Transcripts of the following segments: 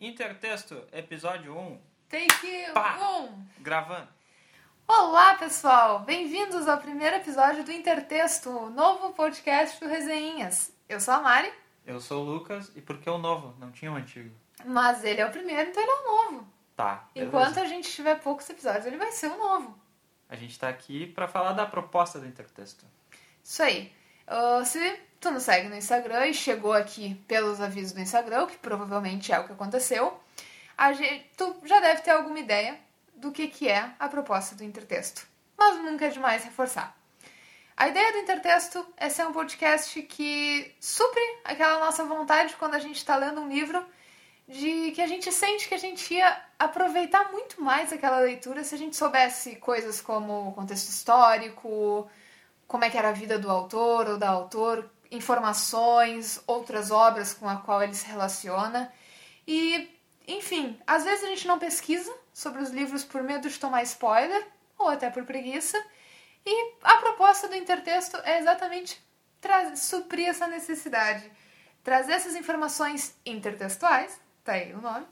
Intertexto, episódio 1. Take Pá. 1. Gravando. Olá, pessoal! Bem-vindos ao primeiro episódio do Intertexto, o novo podcast do Resenhinhas. Eu sou a Mari, Eu sou o Lucas e por que o novo? Não tinha o antigo. mas ele é o primeiro, então ele é o novo. Tá. beleza. Enquanto a gente tiver poucos episódios, ele vai ser o novo. A gente tá aqui pra falar da proposta do Intertexto. Isso aí. Ah, se tu nos segue no Instagram e chegou aqui pelos avisos do Instagram, que provavelmente é o que aconteceu, gente, tu já deve ter alguma ideia do que, que é a proposta do Intertexto. Mas nunca é demais reforçar. A ideia do Intertexto é ser um podcast que supre aquela nossa vontade quando a gente está lendo um livro de que a gente sente que a gente ia aproveitar muito mais aquela leitura se a gente soubesse coisas como o contexto histórico, como é que era a vida do autor ou da autor, informações, outras obras com a qual ele se relaciona. E, enfim, às vezes a gente não pesquisa sobre os livros por medo de tomar spoiler, ou até por preguiça. E a proposta do intertexto é exatamente suprir essa necessidade. Trazer essas informações intertextuais, tá aí o nome,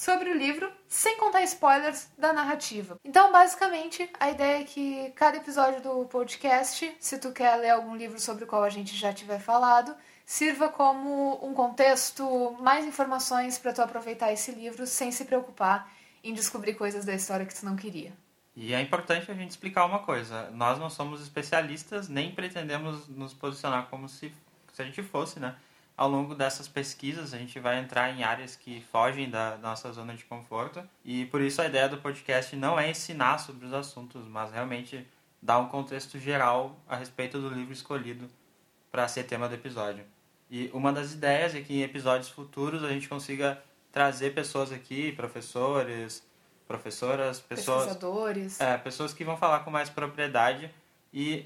sobre o livro, sem contar spoilers da narrativa. Então, basicamente, a ideia é que cada episódio do podcast, se tu quer ler algum livro sobre o qual a gente já tiver falado, sirva como um contexto, mais informações para tu aproveitar esse livro sem se preocupar em descobrir coisas da história que tu não queria. E é importante a gente explicar uma coisa. Nós não somos especialistas, nem pretendemos nos posicionar como se, se a gente fosse, né? Ao longo dessas pesquisas, a gente vai entrar em áreas que fogem da nossa zona de conforto. E por isso a ideia do podcast não é ensinar sobre os assuntos, mas realmente dar um contexto geral a respeito do livro escolhido para ser tema do episódio. E uma das ideias é que em episódios futuros a gente consiga trazer pessoas aqui, professores, professoras, pessoas Pesquisadores. é, pessoas que vão falar com mais propriedade e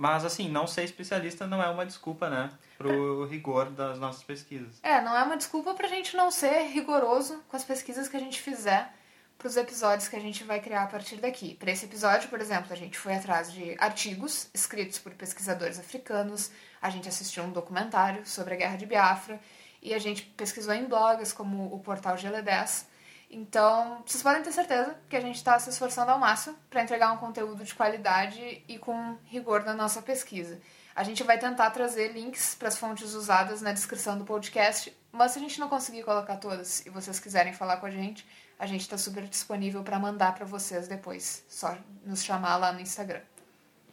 mas assim, não ser especialista não é uma desculpa, né, pro rigor das nossas pesquisas. É, não é uma desculpa pra gente não ser rigoroso com as pesquisas que a gente fizer pros episódios que a gente vai criar a partir daqui. Para esse episódio, por exemplo, a gente foi atrás de artigos escritos por pesquisadores africanos, a gente assistiu um documentário sobre a Guerra de Biafra e a gente pesquisou em blogs como o portal GL10. Então, vocês podem ter certeza que a gente está se esforçando ao máximo para entregar um conteúdo de qualidade e com rigor na nossa pesquisa. A gente vai tentar trazer links para as fontes usadas na descrição do podcast, mas se a gente não conseguir colocar todas e vocês quiserem falar com a gente, a gente está super disponível para mandar para vocês depois. Só nos chamar lá no Instagram.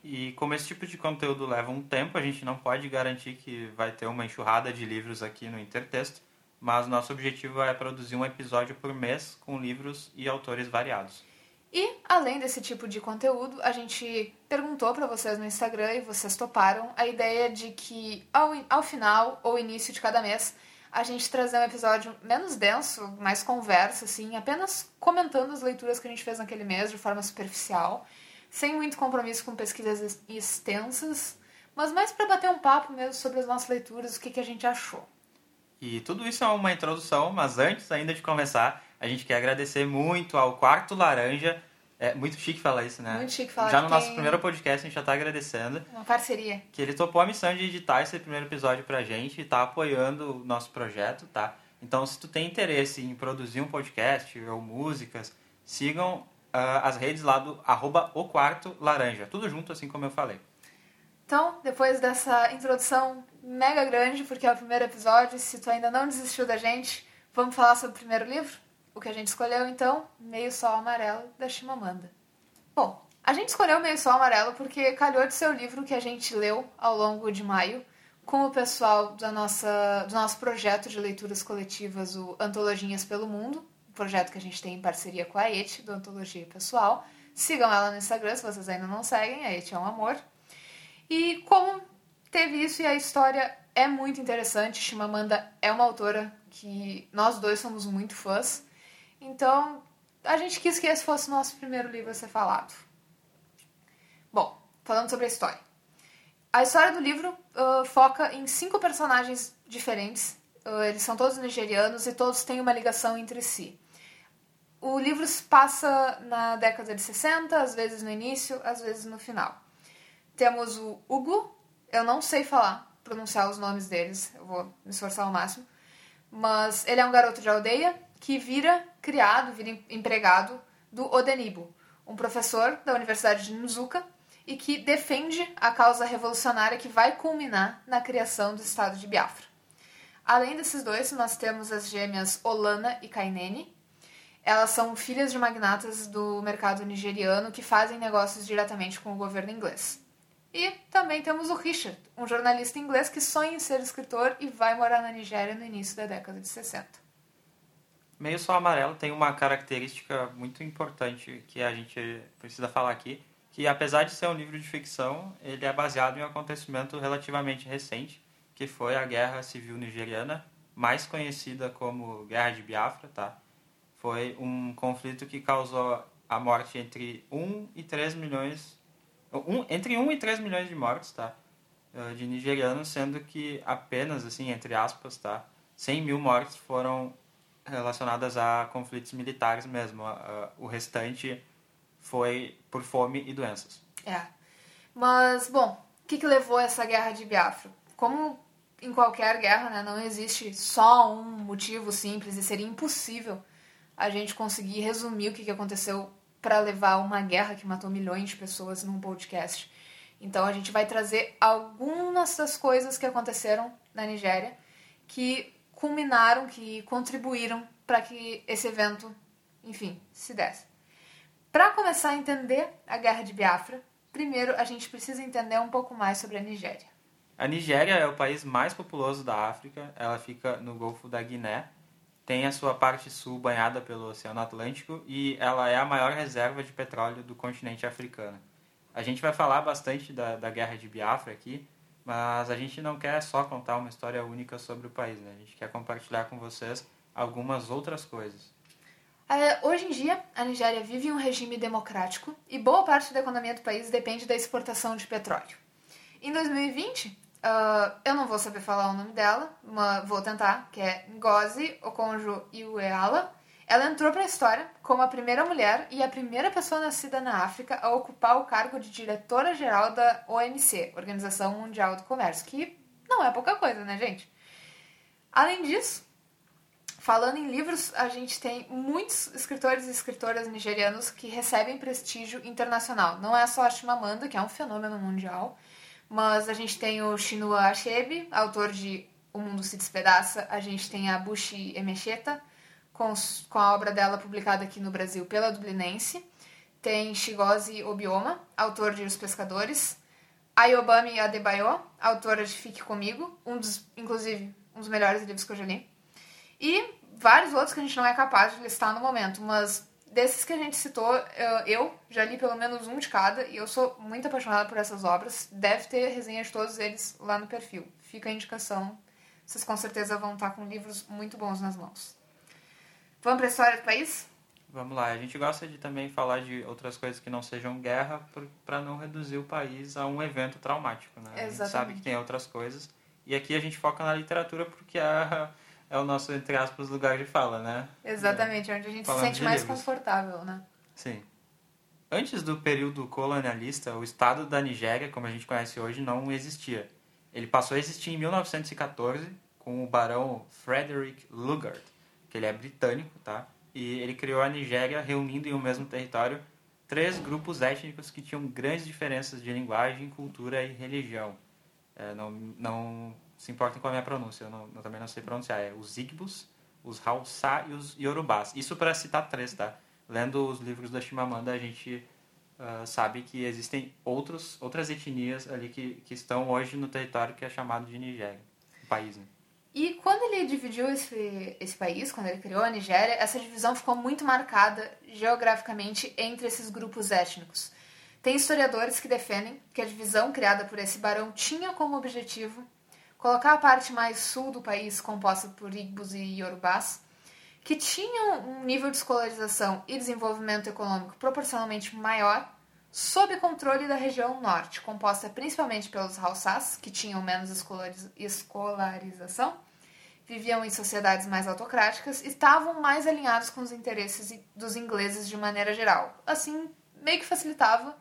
E como esse tipo de conteúdo leva um tempo, a gente não pode garantir que vai ter uma enxurrada de livros aqui no Intertexto, mas nosso objetivo é produzir um episódio por mês com livros e autores variados. E, além desse tipo de conteúdo, a gente perguntou para vocês no Instagram e vocês toparam a ideia de que ao, ao final ou início de cada mês a gente trazer um episódio menos denso, mais conversa, assim, apenas comentando as leituras que a gente fez naquele mês de forma superficial, sem muito compromisso com pesquisas ex- extensas, mas mais para bater um papo mesmo sobre as nossas leituras, o que, que a gente achou. E tudo isso é uma introdução, mas antes ainda de começar, a gente quer agradecer muito ao Quarto Laranja. É muito chique falar isso, né? Muito chique falar Já no nosso primeiro podcast a gente já tá agradecendo. Uma parceria. Que ele topou a missão de editar esse primeiro episódio pra gente e tá apoiando o nosso projeto, tá? Então, se tu tem interesse em produzir um podcast ou músicas, sigam ah, as redes lá do arroba o quarto laranja. Tudo junto, assim como eu falei. Então, depois dessa introdução mega grande, porque é o primeiro episódio, se tu ainda não desistiu da gente, vamos falar sobre o primeiro livro? O que a gente escolheu, então, Meio Sol Amarelo, da Chimamanda. Bom, a gente escolheu Meio Sol Amarelo porque calhou de ser o livro que a gente leu ao longo de maio com o pessoal da nossa, do nosso projeto de leituras coletivas, o Antologinhas pelo Mundo, um projeto que a gente tem em parceria com a ET, do Antologia Pessoal. Sigam ela no Instagram se vocês ainda não seguem, a ET é um amor. E como teve isso e a história é muito interessante, Chimamanda é uma autora que nós dois somos muito fãs. Então, a gente quis que esse fosse o nosso primeiro livro a ser falado. Bom, falando sobre a história. A história do livro ah, foca em cinco personagens diferentes. Ah, eles são todos nigerianos e todos têm uma ligação entre si. O livro se passa na década de 60, às vezes no início, às vezes no final. Temos o Hugo, eu não sei falar, pronunciar os nomes deles, eu vou me esforçar ao máximo. mas ele é um garoto de aldeia que vira criado, vira empregado do Odenibo, um professor da Universidade de Nzuka e que defende a causa revolucionária que vai culminar na criação do Estado de Biafra. Além desses dois, nós temos as gêmeas Olana e Kainene. Elas são filhas de magnatas do mercado nigeriano que fazem negócios diretamente com o governo inglês. E também temos o Richard, um jornalista inglês que sonha em ser escritor e vai morar na Nigéria no início da década de 60. Meio Sol Amarelo tem uma característica muito importante que a gente precisa falar aqui, que apesar de ser um livro de ficção, ele é baseado em um acontecimento relativamente recente, que foi a Guerra Civil Nigeriana, mais conhecida como Guerra de Biafra, tá? Foi um conflito que causou a morte entre 1 e 3 milhões um, entre 1 e 3 milhões de mortes, tá? Eh, de nigerianos, sendo que apenas, assim, entre aspas, tá? 100 mil mortes foram relacionadas a conflitos militares mesmo. O restante foi por fome e doenças. É. Mas, bom, o que, que levou essa guerra de Biafra? Como em qualquer guerra, né, não existe só um motivo simples e seria impossível a gente conseguir resumir o que aconteceu para levar uma guerra que matou milhões de pessoas num podcast. Então a gente vai trazer algumas das coisas que aconteceram na Nigéria que culminaram, que contribuíram para que esse evento, enfim, se desse. Para começar a entender a Guerra de Biafra, primeiro a gente precisa entender um pouco mais sobre a Nigéria. A Nigéria é o país mais populoso da África. Ela fica no Golfo da Guiné. Tem a sua parte sul banhada pelo Oceano Atlântico e ela é a maior reserva de petróleo do continente africano. A gente vai falar bastante da, da Guerra de Biafra aqui, mas a gente não quer só contar uma história única sobre o país, né? A gente quer compartilhar com vocês algumas outras coisas. É, hoje em dia, a Nigéria vive um regime democrático e boa parte da economia do país depende da exportação de petróleo. Em 2020, uh, eu não vou saber falar o nome dela, mas vou tentar, que é Ngozi Okonjo-Iweala. Ela entrou para a história como a primeira mulher e a primeira pessoa nascida na África a ocupar o cargo de diretora-geral da OMC, Organização Mundial do Comércio, que não é pouca coisa, né, gente? Além disso, Falando em livros, a gente tem muitos escritores e escritoras nigerianos que recebem prestígio internacional. Não é só a Chimamanda, que é um fenômeno mundial, mas a gente tem o Chinua Achebe, autor de O Mundo se Despedaça. A gente tem a Bushi Emecheta, com, com a obra dela publicada aqui no Brasil pela Dublinense. Tem Shigozi Obioma, autor de Os Pescadores. Ayobami Adebayo, autora de Fique Comigo, um dos, inclusive, um dos melhores livros que eu já li. E vários outros que a gente não é capaz de listar no momento, mas desses que a gente citou, eu já li pelo menos um de cada e eu sou muito apaixonada por essas obras. Deve ter resenha de todos eles lá no perfil. Fica a indicação. Vocês com certeza vão estar com livros muito bons nas mãos. Vamos para a história do país? Vamos lá. A gente gosta de também falar de outras coisas que não sejam guerra para não reduzir o país a um evento traumático. Né? Exatamente. A gente sabe que tem outras coisas. E aqui a gente foca na literatura porque a é o nosso, entre aspas, lugar de fala, né? Exatamente, é. onde a gente Falando se sente mais livros. confortável, né? Sim. Antes do período colonialista, o Estado da Nigéria, como a gente conhece hoje, não existia. Ele passou a existir em 1914 com o barão Frederick Lugard, que ele é britânico, tá? E ele criou a Nigéria reunindo em um mesmo território três grupos étnicos que tinham grandes diferenças de linguagem, cultura e religião. É, não, não se importem com a minha pronúncia, eu, não, eu também não sei pronunciar. É os Igbos, os Hausa e os Yorubás. Isso para citar três, tá? Lendo os livros da Chimamanda, a gente uh, sabe que existem outros, outras etnias ali que, que estão hoje no território que é chamado de Nigéria, o país, né? E quando ele dividiu esse, esse país, quando ele criou a Nigéria, essa divisão ficou muito marcada geograficamente entre esses grupos étnicos. Tem historiadores que defendem que a divisão criada por esse barão tinha como objetivo colocar a parte mais sul do país, composta por Igbos e Yorubás, que tinham um nível de escolarização e desenvolvimento econômico proporcionalmente maior, sob controle da região norte, composta principalmente pelos Hausás, que tinham menos escolarização, viviam em sociedades mais autocráticas e estavam mais alinhados com os interesses dos ingleses de maneira geral. Assim, meio que facilitava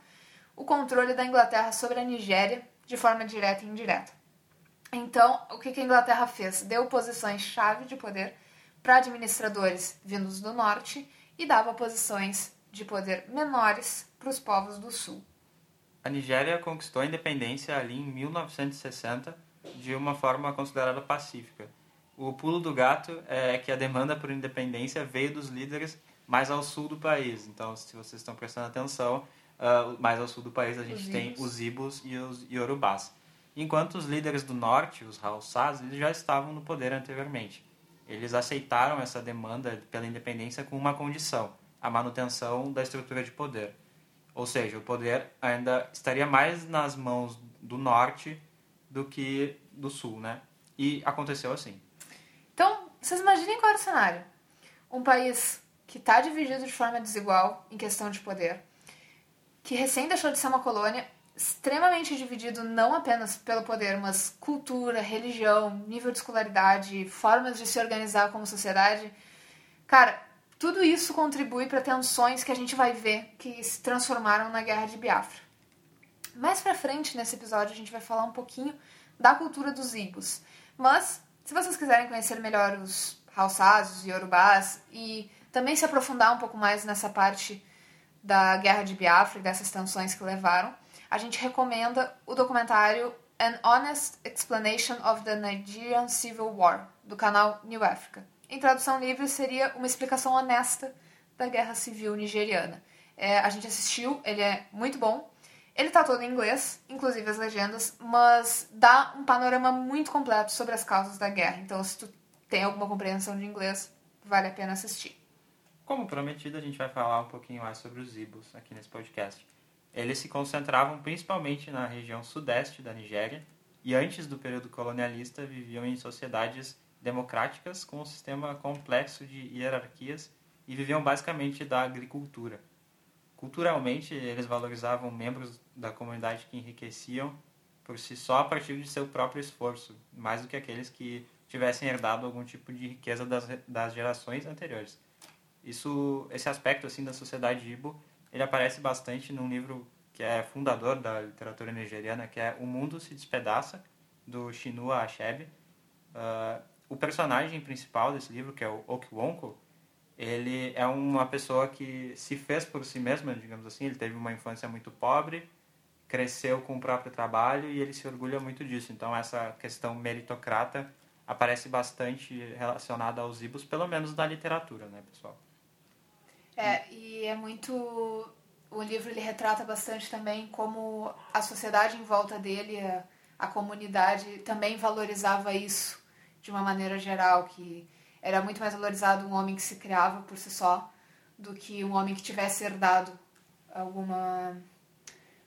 o controle da Inglaterra sobre a Nigéria de forma direta e indireta. Então, o que a Inglaterra fez? Deu posições-chave de poder para administradores vindos do norte e dava posições de poder menores para os povos do sul. A Nigéria conquistou a independência ali em 1960 de uma forma considerada pacífica. O pulo do gato é que a demanda por independência veio dos líderes mais ao sul do país. Então, se vocês estão prestando atenção, uh, mais ao sul do país a gente os tem os Ibos e os Yorubás. Enquanto os líderes do norte, os Hausás, eles já estavam no poder anteriormente. Eles aceitaram essa demanda pela independência com uma condição, a manutenção da estrutura de poder. Ou seja, o poder ainda estaria mais nas mãos do norte do que do sul, né? E aconteceu assim. Então, vocês imaginem qual era o cenário. Um país que está dividido de forma desigual em questão de poder, que recém deixou de ser uma colônia, extremamente dividido não apenas pelo poder, mas cultura, religião, nível de escolaridade, formas de se organizar como sociedade. Cara, tudo isso contribui para tensões que a gente vai ver que se transformaram na Guerra de Biafra. Mais pra frente nesse episódio a gente vai falar um pouquinho da cultura dos Igbos. Mas, se vocês quiserem conhecer melhor os Hausás, os Yorubás e também se aprofundar um pouco mais nessa parte da Guerra de Biafra e dessas tensões que levaram, a gente recomenda o documentário An Honest Explanation of the Nigerian Civil War, do canal New Africa. Em tradução livre, seria uma explicação honesta da Guerra Civil Nigeriana. É, a gente assistiu, ele é muito bom. Ele tá todo em inglês, inclusive as legendas, mas dá um panorama muito completo sobre as causas da guerra. Então, se tu tem alguma compreensão de inglês, vale a pena assistir. Como prometido, a gente vai falar um pouquinho mais sobre os Ibos aqui nesse podcast. Eles se concentravam principalmente na região sudeste da Nigéria e antes do período colonialista viviam em sociedades democráticas com um sistema complexo de hierarquias e viviam basicamente da agricultura. Culturalmente, eles valorizavam membros da comunidade que enriqueciam por si só a partir de seu próprio esforço, mais do que aqueles que tivessem herdado algum tipo de riqueza das, das gerações anteriores. Isso, esse aspecto assim da sociedade Ibo, ele aparece bastante num livro que é fundador da literatura nigeriana, que é O Mundo se Despedaça, do Chinua Achebe. Uh, o personagem principal desse livro, que é o Okwonko, ele é uma pessoa que se fez por si mesma, digamos assim. Ele teve uma infância muito pobre, cresceu com o próprio trabalho e ele se orgulha muito disso. Então, essa questão meritocrata aparece bastante relacionada aos ibos, pelo menos da literatura, né, pessoal? É, e é muito. O livro ele retrata bastante também como a sociedade em volta dele, a, a comunidade, também valorizava isso de uma maneira geral, que era muito mais valorizado um homem que se criava por si só do que um homem que tivesse herdado alguma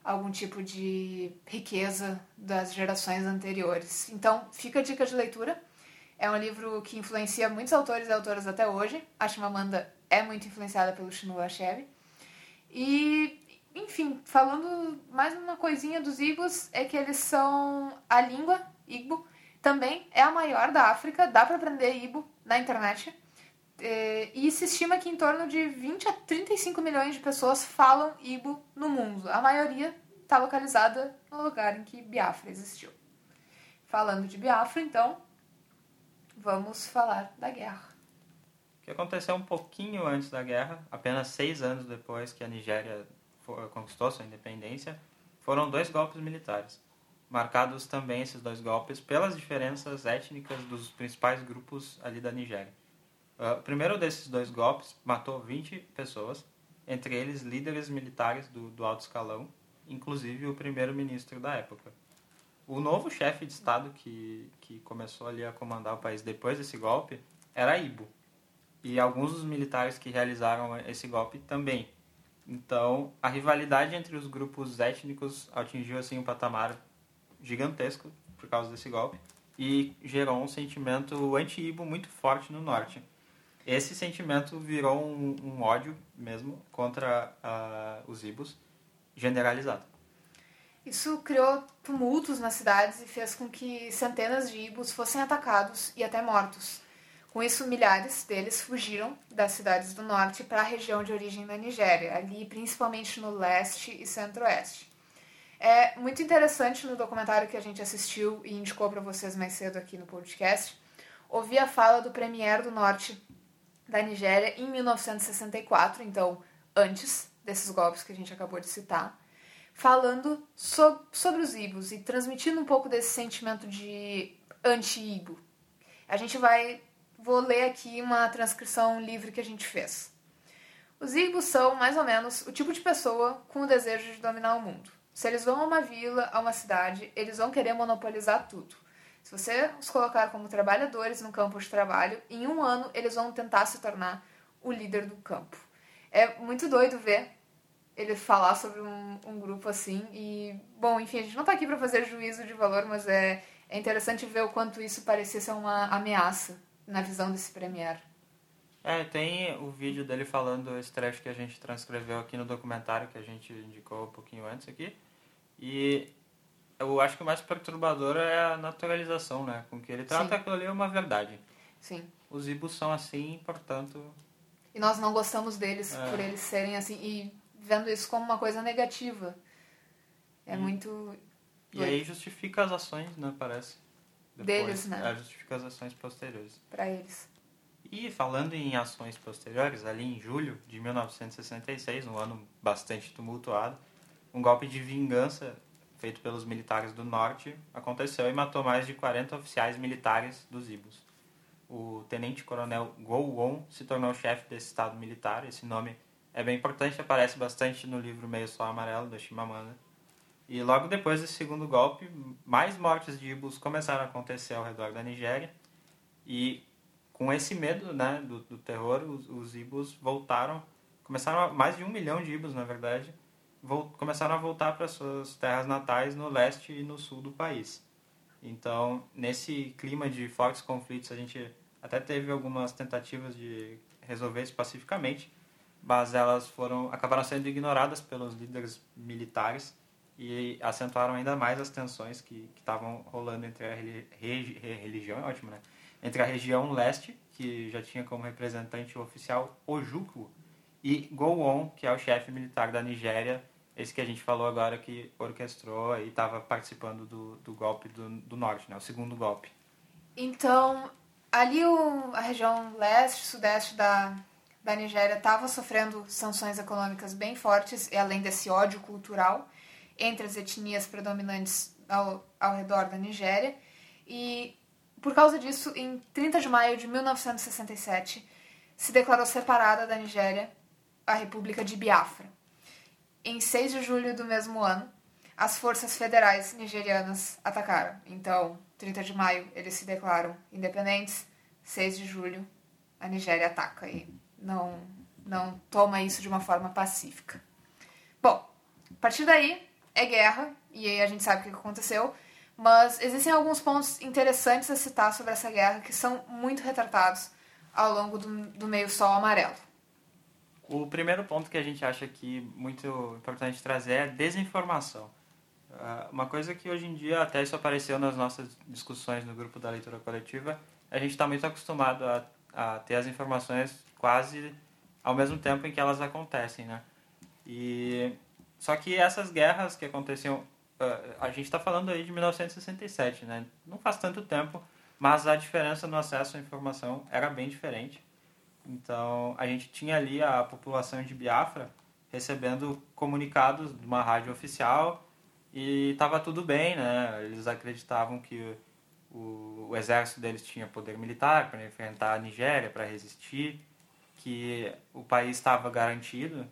algum tipo de riqueza das gerações anteriores. Então, fica a dica de leitura. É um livro que influencia muitos autores e autoras até hoje. A Chimamanda é muito influenciada pelo Chinua Achebe. E, enfim, falando mais uma coisinha dos Igbos, é que eles são a língua Igbo também é a maior da África, dá para aprender Igbo na internet. É, e se estima que em torno de 20 a 35 milhões de pessoas falam Igbo no mundo. A maioria está localizada no lugar em que Biafra existiu. Falando de Biafra, então, vamos falar da guerra. Que aconteceu um pouquinho antes da guerra, apenas seis anos depois que a Nigéria conquistou sua independência, foram dois golpes militares marcados também esses dois golpes pelas diferenças étnicas dos principais grupos ali da Nigéria. Uh, o primeiro desses dois golpes matou 20 pessoas, entre eles líderes militares do, do alto escalão, inclusive o primeiro-ministro da época. O novo chefe de Estado que, que começou ali a comandar o país depois desse golpe era Ibo. E alguns dos militares que realizaram esse golpe também. Então, a rivalidade entre os grupos étnicos atingiu assim um patamar gigantesco por causa desse golpe e gerou um sentimento anti-Ibo muito forte no norte. Esse sentimento virou um, um ódio mesmo contra uh, os Ibos generalizado. Isso criou tumultos nas cidades e fez com que centenas de Ibos fossem atacados e até mortos. Com isso, milhares deles fugiram das cidades do norte para a região de origem da Nigéria, ali principalmente no leste e centro-oeste. É muito interessante no documentário que a gente assistiu e indicou para vocês mais cedo aqui no podcast, ouvir a fala do premier do norte da Nigéria em 1964, então antes desses golpes que a gente acabou de citar, falando so sobre os Ibos e transmitindo um pouco desse sentimento de anti-Ibo. A gente vai. Vou ler aqui uma transcrição livre que a gente fez. Os Ibos são, mais ou menos, o tipo de pessoa com o desejo de dominar o mundo. Se eles vão a uma vila, a uma cidade, eles vão querer monopolizar tudo. Se você os colocar como trabalhadores no campo de trabalho, em um ano eles vão tentar se tornar o líder do campo. É muito doido ver ele falar sobre um, um grupo assim. E, bom, enfim, a gente não está aqui para fazer juízo de valor, mas é, é interessante ver o quanto isso parecia ser uma ameaça na visão desse premier. É, tem o vídeo dele falando esse trecho que a gente transcreveu aqui no documentário que a gente indicou um pouquinho antes aqui. E eu acho que o mais perturbador é a naturalização, né? Com que ele trata Sim. aquilo ali é uma verdade. Sim. Os ibus são assim, portanto. E nós não gostamos deles é. por eles serem assim e vendo isso como uma coisa negativa. É e, muito. E aí justifica as ações, né? Parece. Depois, Deles, né? As ações posteriores. Para eles. E falando em ações posteriores, ali em julho de 1966, um ano bastante tumultuado, um golpe de vingança feito pelos militares do norte aconteceu e matou mais de 40 oficiais militares dos Ibos. O tenente-coronel Gowon se tornou chefe desse estado militar. Esse nome é bem importante, aparece bastante no livro Meio Sol Amarelo, da Chimamanda. E logo depois desse segundo golpe, mais mortes de Ibos começaram a acontecer ao redor da Nigéria. E com esse medo né, do, do terror, os, os Ibos voltaram, começaram a, mais de um milhão de Ibos, na verdade, começaram a voltar para suas terras natais no leste e no sul do país. Então, nesse clima de fortes conflitos, a gente até teve algumas tentativas de resolver isso pacificamente, mas elas foram acabaram sendo ignoradas pelos líderes militares e acentuaram ainda mais as tensões que estavam rolando entre a religião, é ótimo, né? Entre a região leste, que já tinha como representante oficial Ojukwu, e Gowon, que é o chefe militar da Nigéria, esse que a gente falou agora que orquestrou e estava participando do, do golpe do, do norte, né? o segundo golpe. Então, ali o, a região leste, sudeste da, da Nigéria estava sofrendo sanções econômicas bem fortes, e além desse ódio cultural entre as etnias predominantes ao, ao redor da Nigéria. E por causa disso, em 30 de maio de 1967, se declarou separada da Nigéria a República de Biafra. Em 6 de julho do mesmo ano, as forças federais nigerianas atacaram. Então, 30 de maio, eles se declaram independentes. 6 de julho, a Nigéria ataca e não, não toma isso de uma forma pacífica. Bom, a partir daí é guerra, e aí a gente sabe o que aconteceu, mas existem alguns pontos interessantes a citar sobre essa guerra que são muito retratados ao longo do, do meio sol amarelo. O primeiro ponto que a gente acha aqui muito importante trazer é a desinformação. Ah, uma coisa que hoje em dia, até isso apareceu nas nossas discussões no grupo da leitura coletiva, a gente está muito acostumado a, a ter as informações quase ao mesmo tempo em que elas acontecem, né? E só que essas guerras que aconteciam, ah, a gente está falando aí de 1967, né? Não faz tanto tempo, mas a diferença no acesso à informação era bem diferente. Então, a gente tinha ali a população de Biafra recebendo comunicados de uma rádio oficial e estava tudo bem, né? Eles acreditavam que o, o exército deles tinha poder militar para enfrentar a Nigéria, para resistir, que o país estava garantido.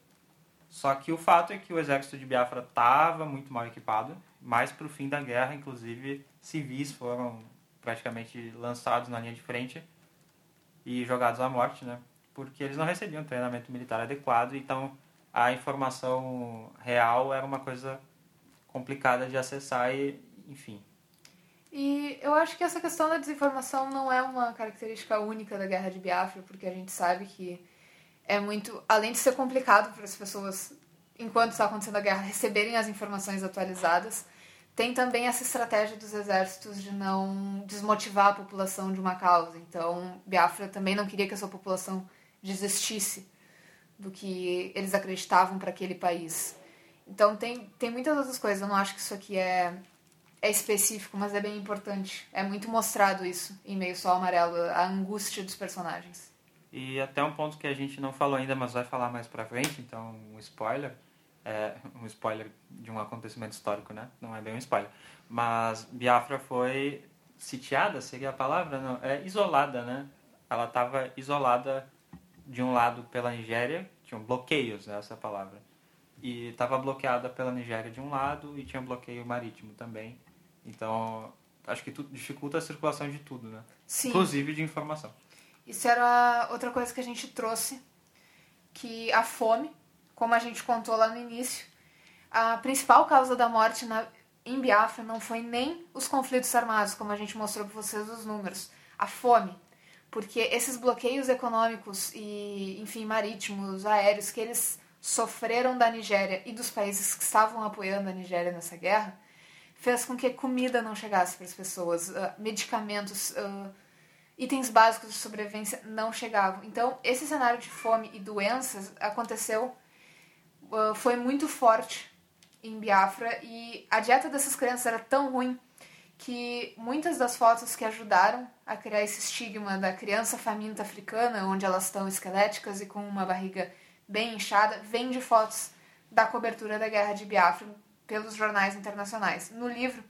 Só que o fato é que o exército de Biafra estava muito mal equipado, mais para o fim da guerra, inclusive civis foram praticamente lançados na linha de frente e jogados à morte, né? Porque eles não recebiam treinamento militar adequado, então a informação real era uma coisa complicada de acessar e, enfim. E eu acho que essa questão da desinformação não é uma característica única da Guerra de Biafra, porque a gente sabe que é muito, além de ser complicado para as pessoas, enquanto está acontecendo a guerra, receberem as informações atualizadas, tem também essa estratégia dos exércitos de não desmotivar a população de uma causa. Então, Biafra também não queria que a sua população desistisse do que eles acreditavam para aquele país. Então tem, tem muitas outras coisas. Eu não acho que isso aqui é, é específico, mas é bem importante. É muito mostrado isso em Meio Sol Amarelo, a angústia dos personagens. E até um ponto que a gente não falou ainda, mas vai falar mais pra frente, então um spoiler. É, um spoiler de um acontecimento histórico, né? Não é bem um spoiler. Mas Biafra foi sitiada, seria a palavra? Não, é isolada, né? Ela estava isolada de um lado pela Nigéria, tinham bloqueios, né, essa palavra. E estava bloqueada pela Nigéria de um lado e tinha bloqueio marítimo também. Então, acho que tudo dificulta a circulação de tudo, né? Sim. Inclusive de informação. Isso era outra coisa que a gente trouxe, que a fome, como a gente contou lá no início, a principal causa da morte na, em Biafra não foi nem os conflitos armados, como a gente mostrou para vocês os números, a fome. Porque esses bloqueios econômicos e, enfim, marítimos, aéreos que eles sofreram da Nigéria e dos países que estavam apoiando a Nigéria nessa guerra, fez com que comida não chegasse para as pessoas, uh, medicamentos, uh, itens básicos de sobrevivência não chegavam. Então, esse cenário de fome e doenças aconteceu, uh, foi muito forte em Biafra e a dieta dessas crianças era tão ruim que muitas das fotos que ajudaram a criar esse estigma da criança faminta africana, onde elas estão esqueléticas e com uma barriga bem inchada, vem de fotos da cobertura da guerra de Biafra pelos jornais internacionais. No livro,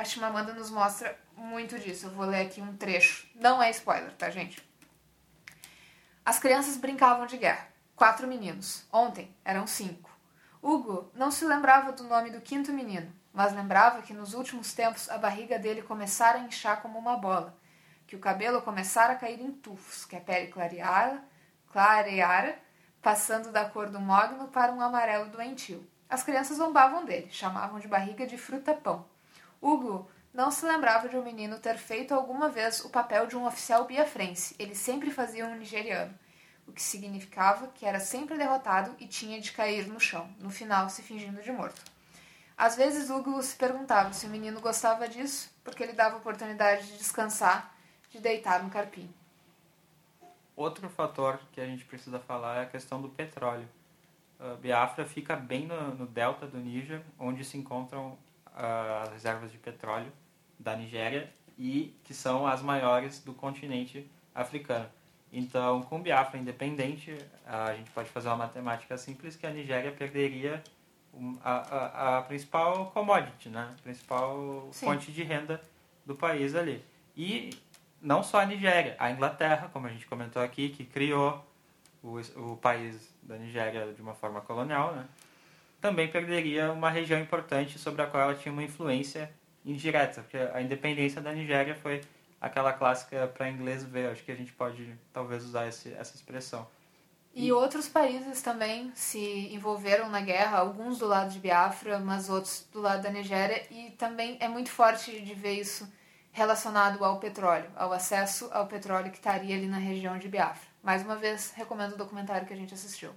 a Chimamanda nos mostra muito disso. Eu vou ler aqui um trecho. Não é spoiler, tá, gente? As crianças brincavam de guerra. Quatro meninos. Ontem eram cinco. Hugo não se lembrava do nome do quinto menino, mas lembrava que nos últimos tempos a barriga dele começara a inchar como uma bola, que o cabelo começara a cair em tufos, que a pele clareara, clareara passando da cor do mogno para um amarelo doentio. As crianças zombavam dele, chamavam de barriga de fruta-pão. Hugo não se lembrava de um menino ter feito alguma vez o papel de um oficial biafrense. Ele sempre fazia um nigeriano, o que significava que era sempre derrotado e tinha de cair no chão, no final se fingindo de morto. Às vezes Hugo se perguntava se o menino gostava disso, porque ele dava oportunidade de descansar, de deitar no carpim. Outro fator que a gente precisa falar é a questão do petróleo. Uh, Biafra fica bem no, no, delta do Níger, onde se encontram as reservas de petróleo da Nigéria e que são as maiores do continente africano. Então, com Biafra independente, a gente pode fazer uma matemática simples que a Nigéria perderia a, a, a principal commodity, né? a principal Sim. fonte de renda do país ali. E não só a Nigéria, a Inglaterra, como a gente comentou aqui, que criou o, o país da Nigéria de uma forma colonial, né? Também perderia uma região importante sobre a qual ela tinha uma influência indireta, porque a independência da Nigéria foi aquela clássica para inglês ver, acho que a gente pode talvez usar esse, essa expressão. E, e outros países também se envolveram na guerra, alguns do lado de Biafra, mas outros do lado da Nigéria, e também é muito forte de ver isso relacionado ao petróleo, ao acesso ao petróleo que estaria ali na região de Biafra. Mais uma vez, recomendo o documentário que a gente assistiu.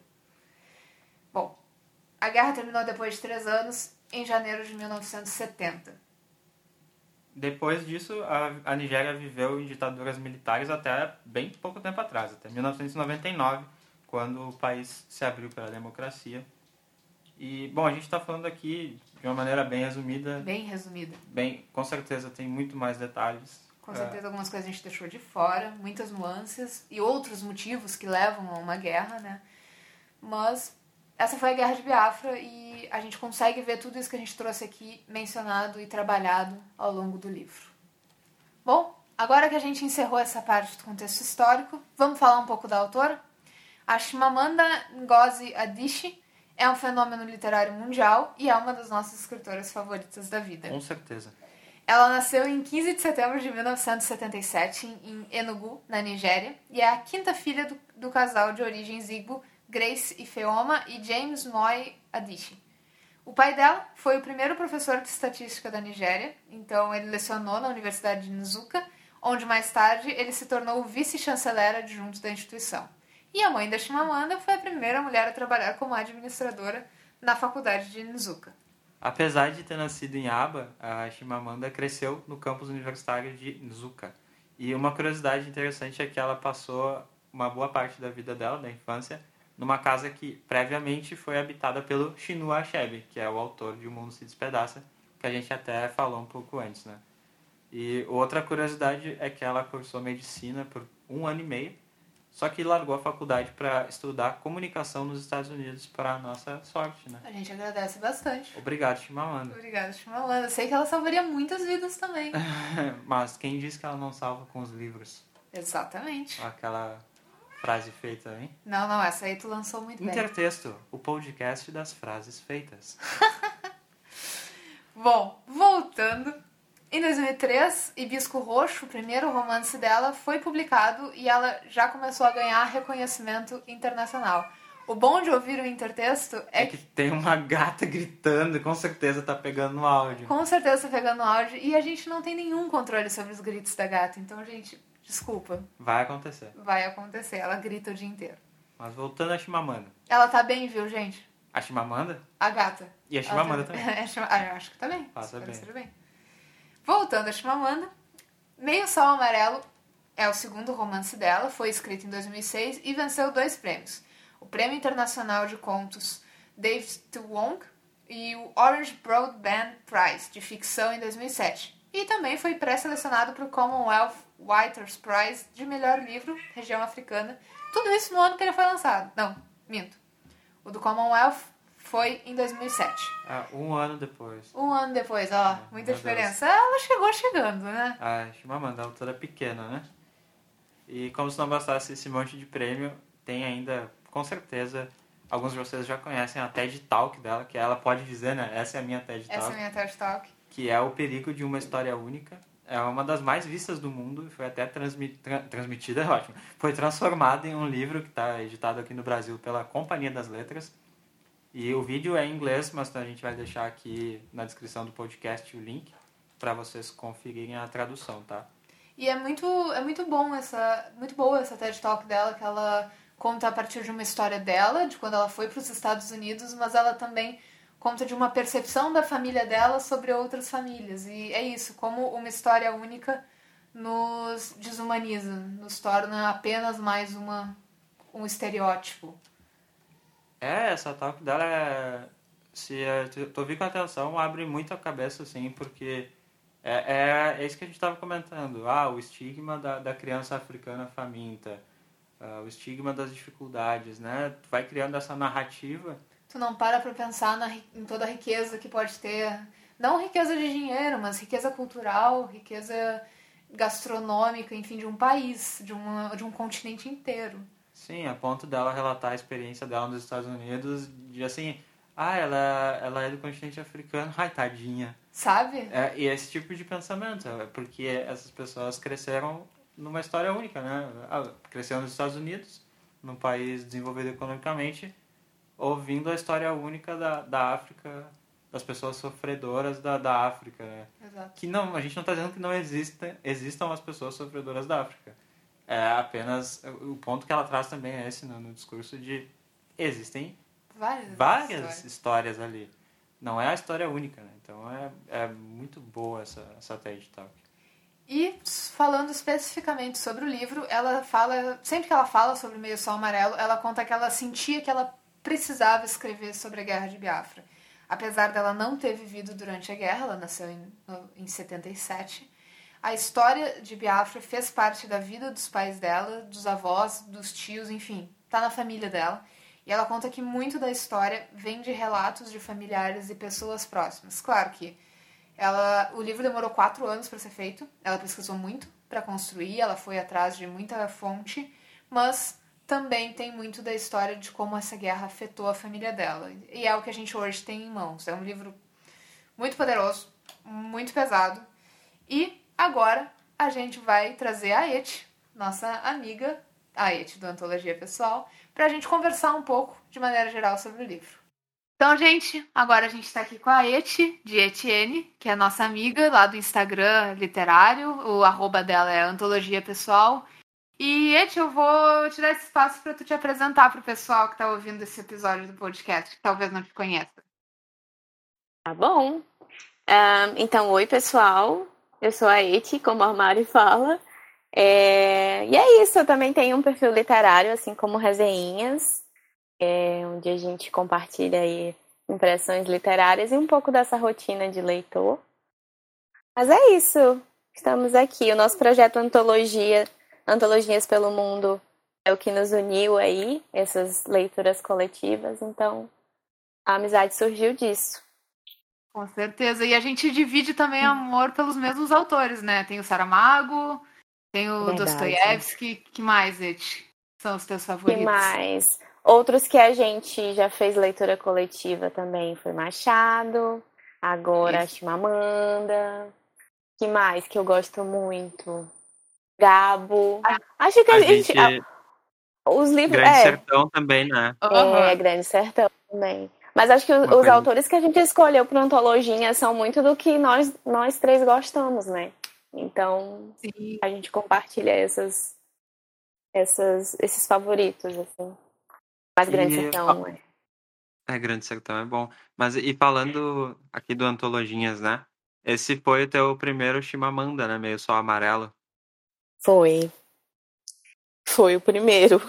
A guerra terminou depois de três anos, em janeiro de 1970. Depois disso, a, a Nigéria viveu em ditaduras militares até bem pouco tempo atrás, até 1999, quando o país se abriu para a democracia. E, bom, a gente está falando aqui de uma maneira bem resumida. Bem resumida. Bem, com certeza tem muito mais detalhes. Com certeza é. algumas coisas a gente deixou de fora, muitas nuances e outros motivos que levam a uma guerra, né? Mas essa foi a Guerra de Biafra e a gente consegue ver tudo isso que a gente trouxe aqui mencionado e trabalhado ao longo do livro. Bom, agora que a gente encerrou essa parte do contexto histórico, vamos falar um pouco da autora? A Shimamanda Ngozi Adichie é um fenômeno literário mundial e é uma das nossas escritoras favoritas da vida. Com certeza. Ela nasceu em 15 de setembro de 1977 em Enugu, na Nigéria, e é a quinta filha do, do casal de origens Igbo Grace Ifeoma e James Moy Adichie. O pai dela foi o primeiro professor de estatística da Nigéria, então ele lecionou na Universidade de Nzuka, onde mais tarde ele se tornou vice-chanceler adjunto da instituição. E a mãe da Chimamanda foi a primeira mulher a trabalhar como administradora na faculdade de Nzuka. Apesar de ter nascido em Aba, a Chimamanda cresceu no campus universitário de Nzuka. E uma curiosidade interessante é que ela passou uma boa parte da vida dela, da infância, numa casa que previamente foi habitada pelo Chinua Achebe, que é o autor de O Mundo se Despedaça, que a gente até falou um pouco antes, né? E outra curiosidade é que ela cursou medicina por um ano e meio, só que largou a faculdade para estudar comunicação nos Estados Unidos, para nossa sorte, né? A gente agradece bastante. Obrigado, Chimamanda. Obrigada, Chimamanda. Eu sei que ela salvaria muitas vidas também. Mas quem disse que ela não salva com os livros? Exatamente. Aquela frase feita, hein? Não, não, essa aí tu lançou muito bem. Intertexto, o podcast das frases feitas. Bom, voltando. Em 2003, Hibisco Roxo, o primeiro romance dela, foi publicado e ela já começou a ganhar reconhecimento internacional. O bom de ouvir o intertexto é, É que tem uma gata gritando, com certeza tá pegando no áudio. com certeza tá pegando áudio e a gente não tem nenhum controle sobre os gritos da gata. Então, gente, desculpa, Vai acontecer. vai acontecer. Ela grita o dia inteiro. Mas voltando a Chimamanda. Ela tá bem, viu, gente? A Chimamanda? A gata. E a Chimamanda tá também. Ah, eu acho que tá bem. Tá Espero bem. esteja bem. Voltando a Chimamanda, Meio Sol Amarelo é o segundo romance dela, foi escrito em 2006 e venceu dois prêmios. O Prêmio Internacional de Contos David Wong e o Orange Broadband Prize de ficção em 2007. E também foi pré-selecionado para o Commonwealth Writers Prize de melhor livro, região africana. Tudo isso no ano que ele foi lançado. Não, minto. O do Commonwealth foi em 2007. Ah, um ano depois. Um ano depois, ó, É, muita diferença. Ela chegou chegando, né? A Chimamanda, a autora pequena, né? E como se não bastasse esse monte de prêmio, tem ainda, com certeza, alguns de vocês já conhecem a TED Talk dela, que ela pode dizer, né? Essa é a minha TED Talk. Essa é a minha TED Talk. que é o perigo de uma história única. É uma das mais vistas do mundo foi até tra transmitida, é ótimo. Foi transformada em um livro que está editado aqui no Brasil pela Companhia das Letras. E o vídeo é em inglês, mas a gente vai deixar aqui na descrição do podcast o link para vocês conferirem a tradução, tá? E é muito, é muito bom essa, muito boa essa TED Talk dela, que ela conta a partir de uma história dela, de quando ela foi para os Estados Unidos, mas ela também conta de uma percepção da família dela sobre outras famílias. E é isso, como uma história única nos desumaniza, nos torna apenas mais uma um estereótipo. É, essa talk dela é. Se tu tu ouvir com atenção, abre muito a cabeça, assim, porque é, é, é isso que a gente estava comentando. Ah, o estigma da, da criança africana faminta, ah, o estigma das dificuldades, né? Tu vai criando essa narrativa. Tu não para pra pensar na, em toda a riqueza que pode ter. Não riqueza de dinheiro, mas riqueza cultural, riqueza gastronômica, enfim, de um país, de, uma, de um continente inteiro. Sim, a ponto dela relatar a experiência dela nos Estados Unidos, de assim, ah, ela, ela é do continente africano, ai, tadinha. Sabe? É, e esse tipo de pensamento, é porque essas pessoas cresceram numa história única, né? Ah, Cresceram nos Estados Unidos, num país desenvolvido economicamente, ouvindo a história única da, da África, das pessoas sofredoras da, da África, né? Exato. Que não, a gente não está dizendo que não exista, existam as pessoas sofredoras da África. É apenas, o ponto que ela traz também é esse no, no discurso de existem Várias, várias histórias. histórias ali. Não é a história única, né? Então é, é muito boa essa, essa TED Talk. E falando especificamente sobre o livro, ela fala, sempre que ela fala sobre o Meio Sol Amarelo, ela conta que ela sentia que ela precisava escrever sobre a Guerra de Biafra. Apesar dela não ter vivido durante a guerra, ela nasceu em, em 77, a história de Biafra fez parte da vida dos pais dela, dos avós, dos tios, enfim, tá na família dela. E ela conta que muito da história vem de relatos de familiares e pessoas próximas. Claro que ela, o livro demorou quatro anos para ser feito. Ela pesquisou muito para construir, ela foi atrás de muita fonte, mas também tem muito da história de como essa guerra afetou a família dela. E é o que a gente hoje tem em mãos. É um livro muito poderoso, muito pesado. E agora a gente vai trazer a Et, nossa amiga, a Et do Antologia Pessoal, para a gente conversar um pouco, de maneira geral, sobre o livro. Então, gente, agora a gente está aqui com a Eti, de Etienne, que é nossa amiga lá do Instagram literário. O arroba dela é Antologia Pessoal. E, Eti, eu vou te dar esse espaço para tu te apresentar para o pessoal que está ouvindo esse episódio do podcast, que talvez não te conheça. Tá bom. Ahn, então, oi, pessoal. Eu sou a Eti, como a Mari fala. É, E é isso, eu também tenho um perfil literário, assim como resenhas. é, onde a gente compartilha aí impressões literárias e um pouco dessa rotina de leitor. Mas é isso. Estamos aqui. O nosso projeto Antologia, Antologias pelo Mundo, é o que nos uniu aí, essas leituras coletivas. Então, a amizade surgiu disso. Com certeza. E a gente divide também amor pelos mesmos autores, né? Tem o Saramago, tem o Dostoiévski. Que mais, Eti? São os teus favoritos? Que mais? Outros que a gente já fez leitura coletiva também foi Machado, agora Isso. Chimamanda. Que mais que eu gosto muito? Gabo. Acho que a, a gente. gente... Os livros. Grande é, Sertão também, né? É, Grande Sertão também. Mas acho que os, os autores que a gente escolheu para antologia são muito do que nós, nós três gostamos, né? Então, Sim. a gente compartilha essas, essas, esses favoritos, assim. Mas Grande e, Sertão, é. É, Grande Sertão é bom. Mas e falando aqui do Antologinhas, né? Esse foi o teu primeiro Chimamanda, né? Meio só amarelo. Foi. Foi o primeiro.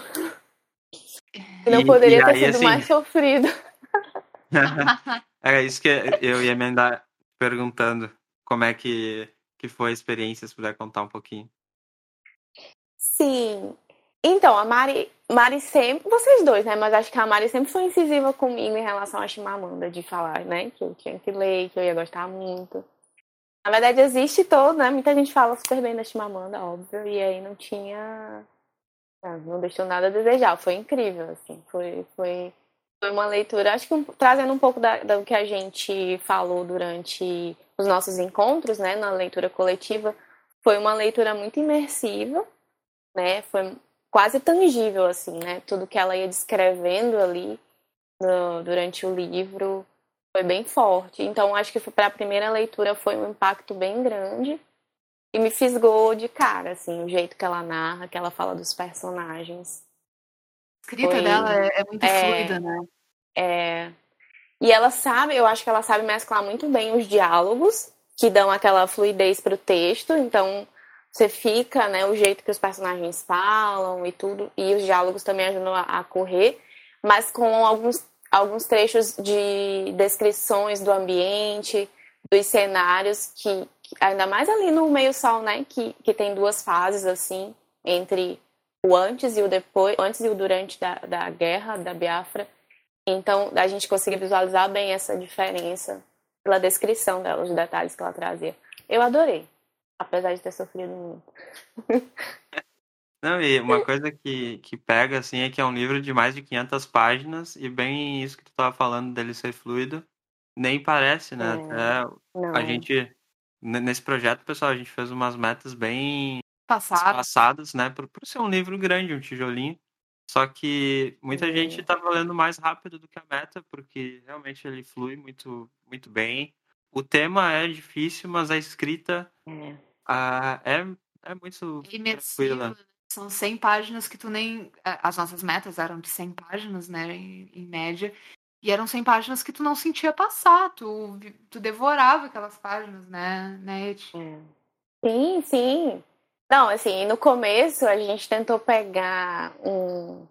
Não e, poderia e ter aí, sido assim... mais sofrido. Era isso que eu ia emendar perguntando. Como é que, que foi a experiência, se puder contar um pouquinho. Sim. Então, a Mari, Mari sempre, vocês dois, né? Mas acho que a Mari sempre foi incisiva comigo em relação a Chimamanda, de falar, né? Que eu tinha que ler, que eu ia gostar muito. Na verdade, existe todo, né? Muita gente fala super bem da Chimamanda, óbvio, e aí não tinha. Não deixou nada a desejar. Foi incrível, assim. Foi, foi, foi uma leitura, acho que um, trazendo um pouco da, do que a gente falou durante os nossos encontros, né? Na leitura coletiva. Foi uma leitura muito imersiva, né? Foi quase tangível, assim, né? Tudo que ela ia descrevendo ali no, durante o livro foi bem forte. Então, acho que para a primeira leitura foi um impacto bem grande e me fisgou de cara, assim, o jeito que ela narra, que ela fala dos personagens. A escrita foi... dela é, é muito é, fluida, né? É. E ela sabe, eu acho que ela sabe mesclar muito bem os diálogos, que dão aquela fluidez para o texto, então você fica, né, o jeito que os personagens falam e tudo, e os diálogos também ajudam a, a correr, mas com alguns alguns trechos de descrições do ambiente, dos cenários, que, ainda mais ali no meio sol, né? Que, que tem duas fases, assim, entre o antes e o depois, antes e o durante da, da guerra da Biafra. Então, a gente conseguiu visualizar bem essa diferença pela descrição dela, os detalhes que ela trazia. Eu adorei, apesar de ter sofrido muito. Não, e uma coisa que, que pega, assim, é que é um livro de mais de 500 páginas e bem isso que tu tava falando dele ser fluido, nem parece, né? É, a gente, nesse projeto, pessoal, a gente fez umas metas bem Passado. passadas, né? Por, por ser um livro grande, um tijolinho. Só que muita gente tá valendo mais rápido do que a meta, porque realmente ele flui muito, muito bem. O tema é difícil, mas a escrita é, ah, é, é muito Imersiva. tranquila. Né? São 100 páginas que tu nem. As nossas metas eram de 100 páginas, né, em, em média. E eram 100 páginas que tu não sentia passar, tu, tu devorava aquelas páginas, né, né, Ed? Sim, sim. Não, assim, no começo a gente tentou pegar um,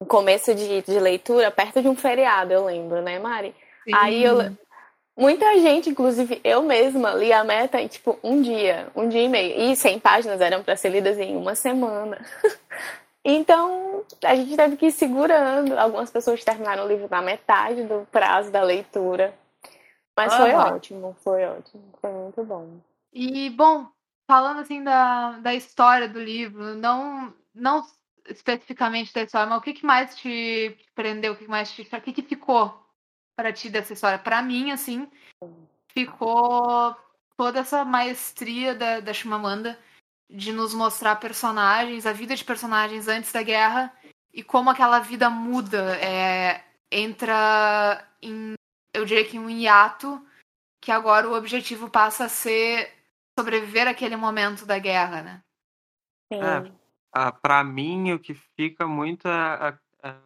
um começo de, de leitura perto de um feriado, eu lembro, né, Mari? Sim. Aí eu, Muita gente, inclusive eu mesma, li a meta em tipo um dia, um dia e meio. E 100 páginas eram para ser lidas em uma semana. então, a gente teve que ir segurando. Algumas pessoas terminaram o livro na metade do prazo da leitura. Mas foi ótimo, foi ótimo, foi muito bom. E, bom, falando assim da, da história do livro, não, não especificamente da história, mas o que, que mais te prendeu, o que mais te. O que, que ficou para ti dessa história? Para mim, assim, ficou toda essa maestria da, da Chimamanda de nos mostrar personagens, a vida de personagens antes da guerra e como aquela vida muda, é, entra em, eu diria que em um hiato, que agora o objetivo passa a ser sobreviver àquele momento da guerra, né? Sim. É, para mim, o que fica muito é, é, é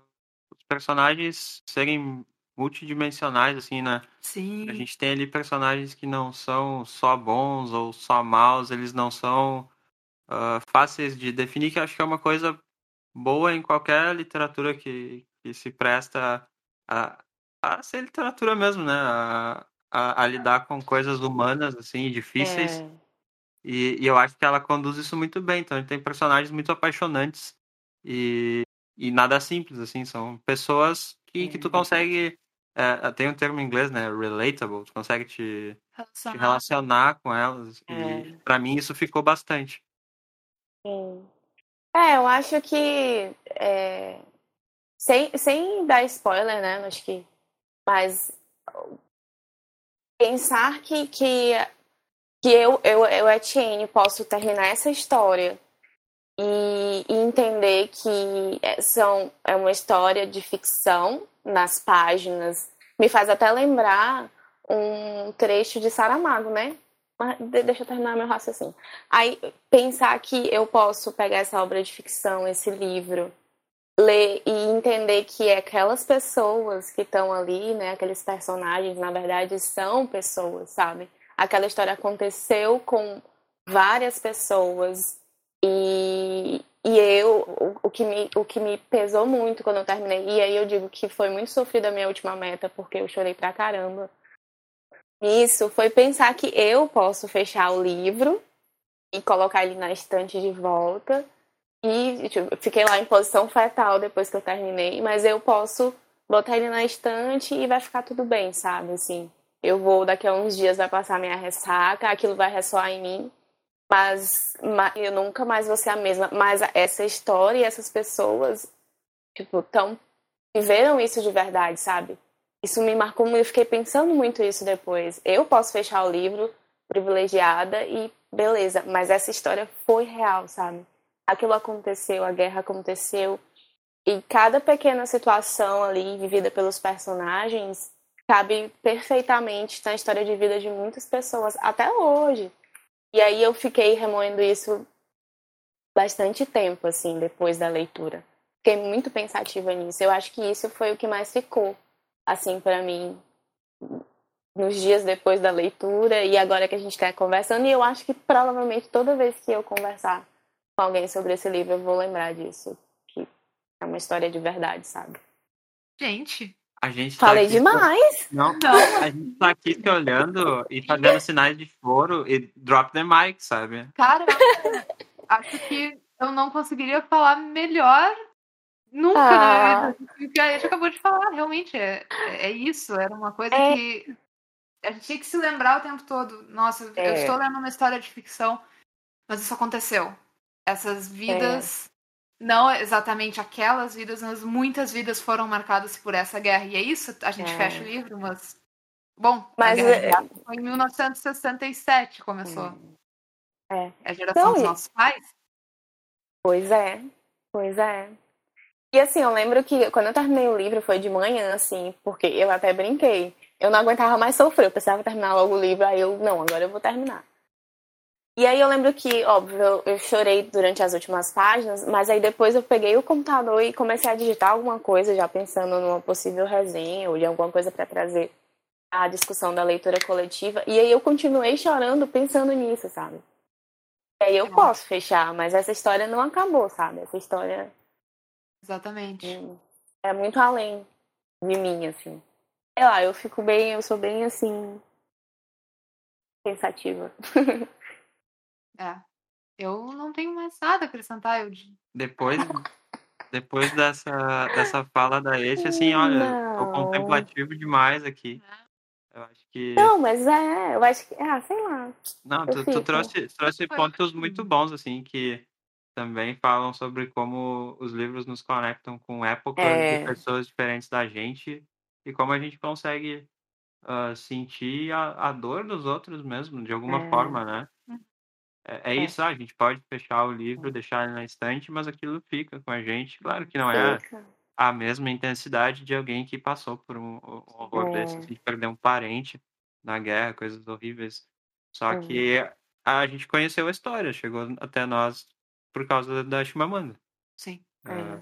os personagens serem multidimensionais, assim, né? Sim. A gente tem ali personagens que não são só bons ou só maus, eles não são uh, fáceis de definir, que acho que é uma coisa boa em qualquer literatura que, que se presta a, a ser literatura mesmo, né? A, a, a lidar com coisas humanas, assim, difíceis. É. E, e eu acho que ela conduz isso muito bem. Então, tem personagens muito apaixonantes e, e nada simples, assim. São pessoas que, que tu consegue... É, tem um termo em inglês, né? Relatable. Tu consegue te, te Relacionar. relacionar com elas. É. E pra mim isso ficou bastante. Sim. É, eu acho que. é, sem, sem dar spoiler, né? Acho que. Mas. Pensar que, que, que eu, eu, eu, Etienne, posso terminar essa história e, e entender que é, são, é uma história de ficção nas páginas, me faz até lembrar um trecho de Saramago, né? De- deixa eu terminar meu raciocínio. Aí, pensar que eu posso pegar essa obra de ficção, esse livro, ler e entender que aquelas pessoas que estão ali, né, aqueles personagens, na verdade, são pessoas, sabe? Aquela história aconteceu com várias pessoas e, e eu, o, o que me, o que me pesou muito quando eu terminei, e aí eu digo que foi muito sofrida a minha última meta, porque eu chorei pra caramba. Isso foi pensar que eu posso fechar o livro e colocar ele na estante de volta. E tipo, fiquei lá em posição fetal depois que eu terminei, mas eu posso botar ele na estante e vai ficar tudo bem, sabe? Assim, eu vou daqui a uns dias vai passar minha ressaca, aquilo vai ressoar em mim, mas, ma- eu nunca mais vou ser a mesma. Mas essa história e essas pessoas, tipo, tão viveram isso de verdade, sabe? Isso me marcou muito, eu fiquei pensando muito isso depois. Eu posso fechar o livro privilegiada e beleza, mas essa história foi real, sabe? Aquilo aconteceu, a guerra aconteceu, e cada pequena situação ali vivida pelos personagens cabe perfeitamente na história de vida de muitas pessoas, até hoje. E aí eu fiquei remoendo isso bastante tempo, assim, depois da leitura. Fiquei muito pensativa nisso. Eu acho que isso foi o que mais ficou, assim, para mim, nos dias depois da leitura e agora que a gente está conversando. E eu acho que provavelmente toda vez que eu conversar com alguém sobre esse livro, eu vou lembrar disso. Que é uma história de verdade, sabe? Gente, A gente tá Falei aqui- demais! Não, não. a gente tá aqui se olhando e fazendo sinais de foro e drop the mic, sabe? Cara, acho que eu não conseguiria falar melhor nunca Ah. na vida. Que a gente acabou de falar, realmente, é, é isso. Era uma coisa É. que a gente tinha que se lembrar o tempo todo. Nossa, eu É. estou lendo uma história de ficção, mas isso aconteceu. Essas vidas, não exatamente aquelas vidas, mas muitas vidas foram marcadas por essa guerra. E é isso, a gente É. fecha o livro, mas. Bom, Mas, é- foi em 1967 começou. É. É a geração Não, dos nossos pais. Pois é, pois é. E assim, eu lembro que quando eu terminei o livro foi de manhã, assim, porque eu até brinquei. Eu não aguentava mais sofrer, eu precisava terminar logo o livro, aí eu, não, agora eu vou terminar. E aí eu lembro que, óbvio, eu, chorei durante as últimas páginas, mas aí depois eu peguei o computador e comecei a digitar alguma coisa, já pensando numa possível resenha ou de alguma coisa para trazer a discussão da leitura coletiva. E aí eu continuei chorando pensando nisso, sabe? E aí eu posso fechar, mas essa história não acabou, sabe? Essa história Exatamente. hum, é muito além de mim, assim. Sei lá, eu fico bem, eu sou bem assim. pensativa. É. Eu não tenho mais nada a acrescentar. Eu... Depois, depois dessa, dessa fala da Esse, assim, olha, tô contemplativo demais aqui. Eu acho que. Não, mas é, eu acho que. Ah, sei lá. Não, tu, tu trouxe, trouxe pontos muito bons, assim, que também falam sobre como os livros nos conectam com épocas É. de pessoas diferentes da gente e como a gente consegue ah, sentir a, a dor dos outros mesmo, de alguma É. forma, né? É, é É. isso, ah, a gente pode fechar o livro, deixar ele na estante, mas aquilo fica com a gente. Claro que não é a mesma intensidade de alguém que passou por um, um horror É. desse, assim, de perder um parente na guerra, coisas horríveis. Só Uhum. que a gente conheceu a história, chegou até nós por causa da Chimamanda. Sim. Ah,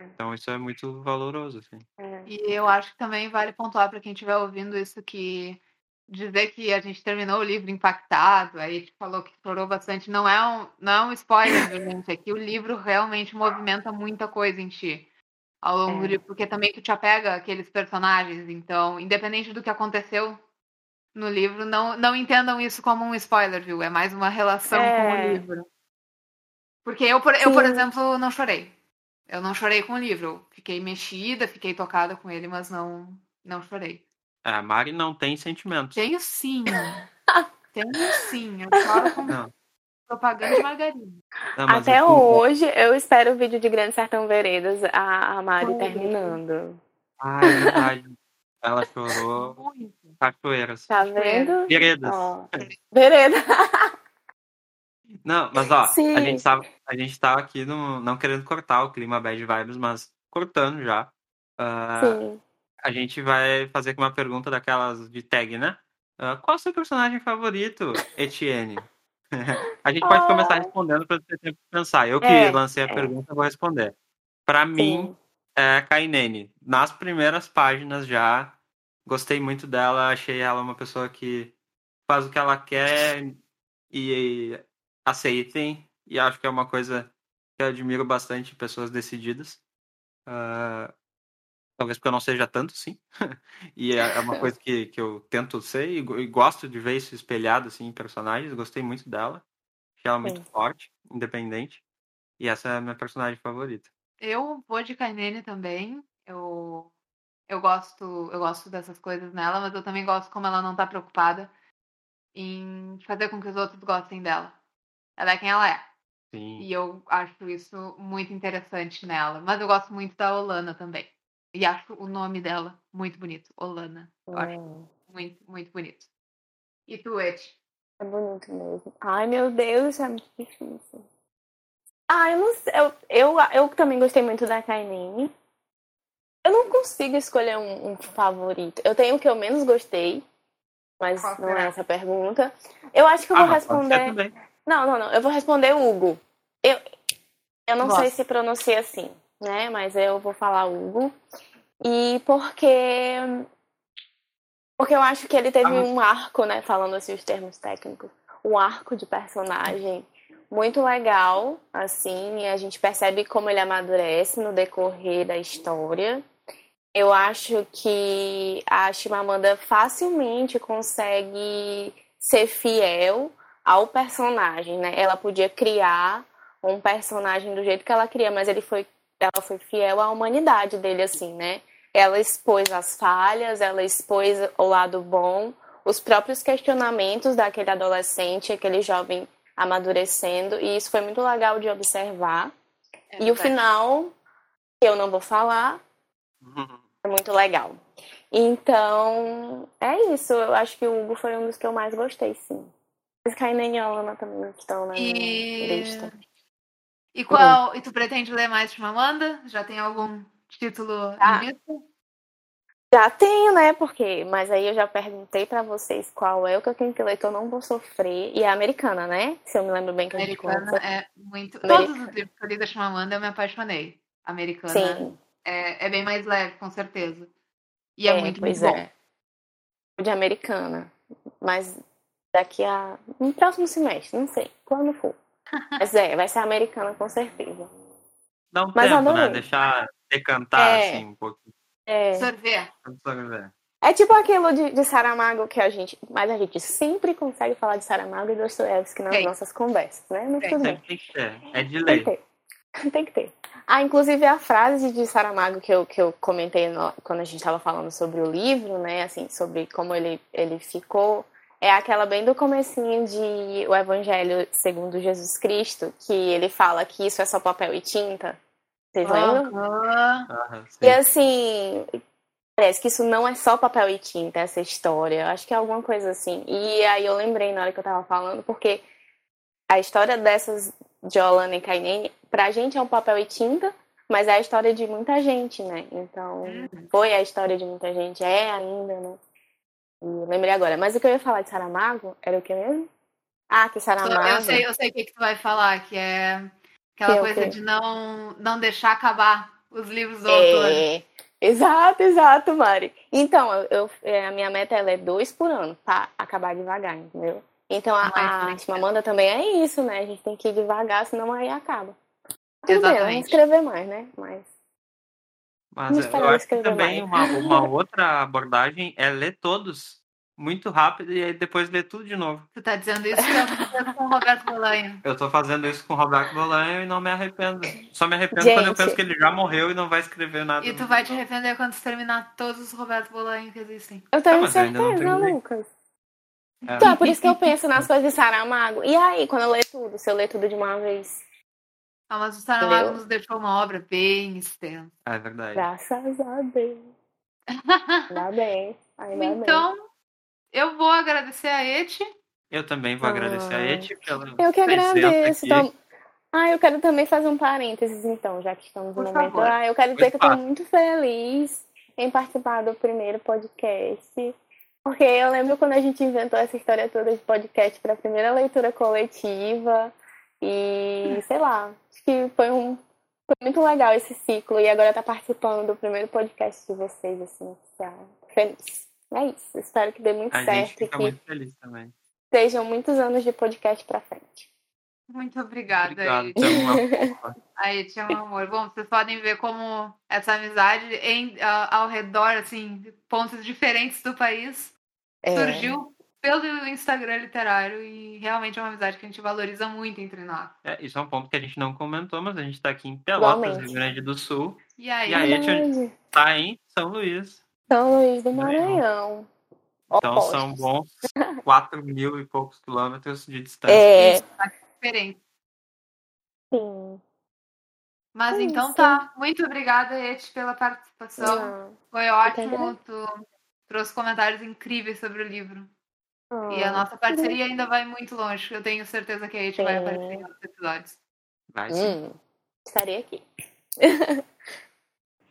É. então isso é muito valoroso, assim. É. E eu acho que também vale pontuar para quem estiver ouvindo isso que dizer que a gente terminou o livro impactado, aí a gente falou que chorou bastante, não é um, não é um spoiler, gente? É que o livro realmente movimenta muita coisa em ti. ao longo do É. livro, porque também tu te apega àqueles personagens, então, independente do que aconteceu no livro, não, não entendam isso como um spoiler, viu? É mais uma relação com o É. livro. Porque eu, por, eu, por exemplo, não chorei. Eu não chorei com o livro. Eu fiquei mexida, fiquei tocada com ele, mas não, não chorei. É, a Mari não tem sentimentos. Tenho sim. Tenho sim. Eu choro com Não. propaganda de margarina. Não, mas Até o- hoje, eu espero o vídeo de Grande Sertão Veredas, a, a Mari terminando. Ah, é verdade. Ela chorou Muito. cachoeiras. Tá vendo? Veredas. Ó, Vereda. Não, mas ó, Sim. a gente tava, a gente tava aqui no, não querendo cortar o clima bad vibes, mas cortando já. Ah, Sim. A gente vai fazer aqui uma pergunta daquelas de tag, né? Ah, qual é o seu personagem favorito, Etienne? a gente pode começar respondendo para ter tempo de pensar. Eu que É, lancei a é. pergunta, vou responder. Para mim, é Kainene. Nas primeiras páginas já, gostei muito dela, achei ela uma pessoa que faz o que ela quer e aceitem, e acho que é uma coisa que eu admiro bastante pessoas decididas. Ah, talvez porque eu não seja tanto, sim. e é é uma coisa que, que eu tento ser e, e gosto de ver isso espelhado assim, em personagens. Gostei muito dela. Achei ela muito Sim. forte, independente. E essa é a minha personagem favorita. Eu vou de Kainene também. Eu, eu gosto, eu gosto dessas coisas nela, mas eu também gosto como ela não tá preocupada em fazer com que os outros gostem dela. Ela é quem ela é. Sim. E eu acho isso muito interessante nela. Mas eu gosto muito da Olana também. E acho o nome dela muito bonito. Olana. Eu acho Hum, muito, muito bonito. E tu, Eti? É bonito mesmo. Ai, meu Deus, isso é muito difícil. Ah, eu não sei. Eu, eu, eu também gostei muito da Kainene. Eu não consigo escolher um, um favorito. Eu tenho o que eu menos gostei, mas Qual não será? é essa a pergunta. Eu acho que eu Ah, vou responder. Não, não, não. Eu vou responder Hugo. Eu, eu não sei se pronuncia assim, né? Mas eu vou falar Hugo. E porque. Porque eu acho que ele teve Ah, um arco, né? Falando assim os termos técnicos. Um arco de personagem muito legal, assim. E a gente percebe como ele amadurece no decorrer da história. Eu acho que a Chimamanda facilmente consegue ser fiel ao personagem, né? Ela podia criar um personagem do jeito que ela queria, mas ele foi, ela foi fiel à humanidade dele, assim, né? Ela expôs as falhas, ela expôs o lado bom, os próprios questionamentos daquele adolescente, aquele jovem amadurecendo, e isso foi muito legal de observar. É e o final, que eu não vou falar, é muito legal. Então, é isso. Eu acho que o Hugo foi um dos que eu mais gostei, sim. Mas Kainen e Alana também estão na minha E... lista. E qual? E tu pretende ler mais de Mamanda? Já tem algum título vista? Já tenho, né? Porque, mas aí eu já perguntei pra vocês qual é o que eu tenho que ler que eu não vou sofrer. E é americana, né? Se eu me lembro bem que a gente Americana é muito. Americana. Todos os livros que eu li da Chimamanda eu me apaixonei. Americana Sim, é, é bem mais leve, com certeza. E é, É, muito, pois muito é. bom. de americana. Mas daqui a. No próximo semestre, não sei. Quando for. Mas é, vai ser americana com certeza. Dá um Mas tempo, né? Deixar decantar, É. assim, um pouco. É. Sorver. Absorver. É tipo aquilo de, de Saramago que a gente. Mas a gente sempre consegue falar de Saramago e Dostoiévski nas Tem. nossas conversas, né? Mas Tem. tudo bem. Sempre tem que ter. É de Tem lei. que ter. Tem que ter. Ah, inclusive a frase de Saramago que eu, que eu comentei no- quando a gente estava falando sobre o livro, né? Assim, sobre como ele, ele ficou. É aquela bem do comecinho de O Evangelho segundo Jesus Cristo, que ele fala que isso é só papel e tinta. Vocês lembram? Sim. E assim, parece que isso não é só papel e tinta, essa história. Eu acho que é alguma coisa assim. E aí eu lembrei na hora que eu tava falando, porque a história dessas de Olana e Kainene, pra gente é um papel e tinta, mas é a história de muita gente, né? Então, foi a história de muita gente, é ainda, né? Lembrei agora. Mas o que eu ia falar de Saramago era o que mesmo? Ah, que Saramago. Eu sei, eu sei o que, que tu vai falar, que é aquela Que é coisa de não, não deixar acabar os livros do autor. É, exato, exato, Mari. Então, eu, eu- é, a minha meta é dois por ano, pra acabar devagar, entendeu? Então, a, Mais a bem. Chimamanda também é isso, né? A gente tem que ir devagar, senão aí acaba. Tudo bem, eu vou Exatamente. escrever mais, né? Mas Mas eu acho que também uma, uma outra abordagem é ler todos muito rápido e aí depois ler tudo de novo. Tu tá dizendo isso com o Roberto Bolanho. Eu tô fazendo isso com o Roberto Bolanho e não me arrependo. Só me arrependo Gente. quando eu penso que ele já morreu e não vai escrever nada. E tu vai te arrepender quando terminar todos os Roberto Bolanho que existem. Eu tenho ah, certeza, Lucas. É. Então, é por isso que eu penso nas coisas de Saramago. E aí, quando eu ler tudo? Se eu ler tudo de uma vez? Ah, mas o Saramago nos deixou uma obra bem extensa. É verdade. Graças a Deus. Ainda bem. Ainda então, bem. eu vou agradecer a Eti. Eu também vou ah. agradecer a Eti pela Eu que agradeço. Então... Ah, eu quero também fazer um parênteses, então, já que estamos no momento. Ah, eu quero dizer que eu estou muito feliz em participar do primeiro podcast. Porque eu lembro quando a gente inventou essa história toda de podcast para a primeira leitura coletiva. E sei lá, que foi um. Foi muito legal esse ciclo e agora tá participando do primeiro podcast de vocês, assim, oficial. Feliz. É isso. Espero que dê muito a certo. Gente fica que muito feliz também. Sejam muitos anos de podcast pra frente. Muito obrigada, Obrigado, é um amor. Bom, vocês podem ver como essa amizade em, ao redor, assim, pontos diferentes do país, é. surgiu pelo Instagram literário e realmente é uma amizade que a gente valoriza muito entre nós. É, isso é um ponto que a gente não comentou, mas a gente está aqui em Pelotas, Rio Grande do Sul. E aí, e aí a gente está em São Luís. São Luís do Maranhão. Então são bons 4 mil e poucos quilômetros de distância. É. Tá diferente. Sim. Mas é então isso. tá. Muito obrigada, Eti, pela participação. Não, Foi ótimo. Tu trouxe comentários incríveis sobre o livro. E a nossa parceria ainda vai muito longe. Eu tenho certeza que a gente vai aparecer em outros episódios. Vai sim. Hum, estarei aqui.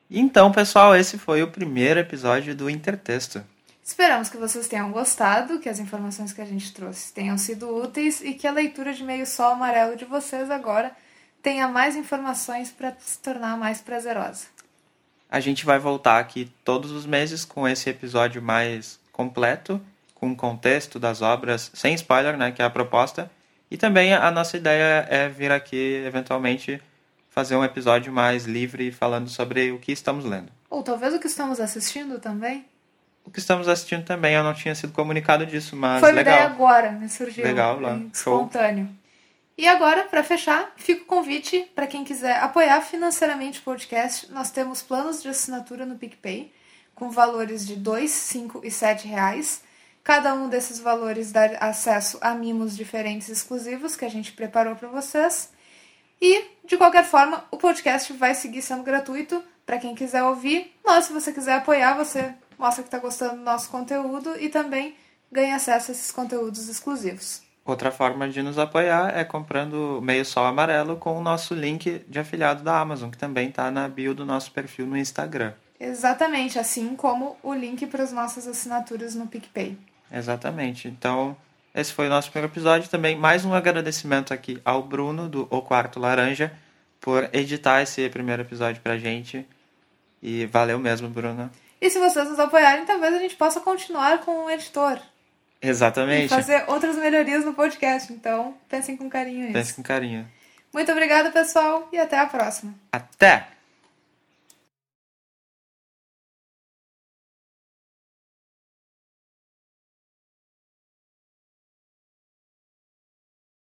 então, pessoal, esse foi o primeiro episódio do Intertexto. Esperamos que vocês tenham gostado, que as informações que a gente trouxe tenham sido úteis e que a leitura de Meio Sol Amarelo de vocês agora tenha mais informações para se tornar mais prazerosa. A gente vai voltar aqui todos os meses com esse episódio mais completo com contexto das obras, sem spoiler, né, que é a proposta. E também a nossa ideia é vir aqui, eventualmente, fazer um episódio mais livre falando sobre o que estamos lendo. Ou talvez o que estamos assistindo também. O que estamos assistindo também, eu não tinha sido comunicado disso, mas Foi legal. ideia agora, me surgiu. Legal, lá. Espontâneo. Show. E agora, para fechar, fica o convite para quem quiser apoiar financeiramente o podcast. Nós temos planos de assinatura no PicPay, com valores de 2, 5 e 7 reais. Cada um desses valores dá acesso a mimos diferentes exclusivos que a gente preparou para vocês. E, de qualquer forma, o podcast vai seguir sendo gratuito para quem quiser ouvir. Mas, se você quiser apoiar, você mostra que está gostando do nosso conteúdo e também ganha acesso a esses conteúdos exclusivos. Outra forma de nos apoiar é comprando meio sol amarelo com o nosso link de afiliado da Amazon, que também está na bio do nosso perfil no Instagram. Exatamente, assim como o link para as nossas assinaturas no PicPay. Exatamente. Então, esse foi o nosso primeiro episódio. Também mais um agradecimento aqui ao Bruno, do O Quarto Laranja, por editar esse primeiro episódio pra gente. E valeu mesmo, Bruno. E se vocês nos apoiarem, talvez a gente possa continuar com o editor. Exatamente. E fazer outras melhorias no podcast. Então, pensem com carinho nisso. Pensem com carinho. Muito obrigada, pessoal, e até a próxima. Até!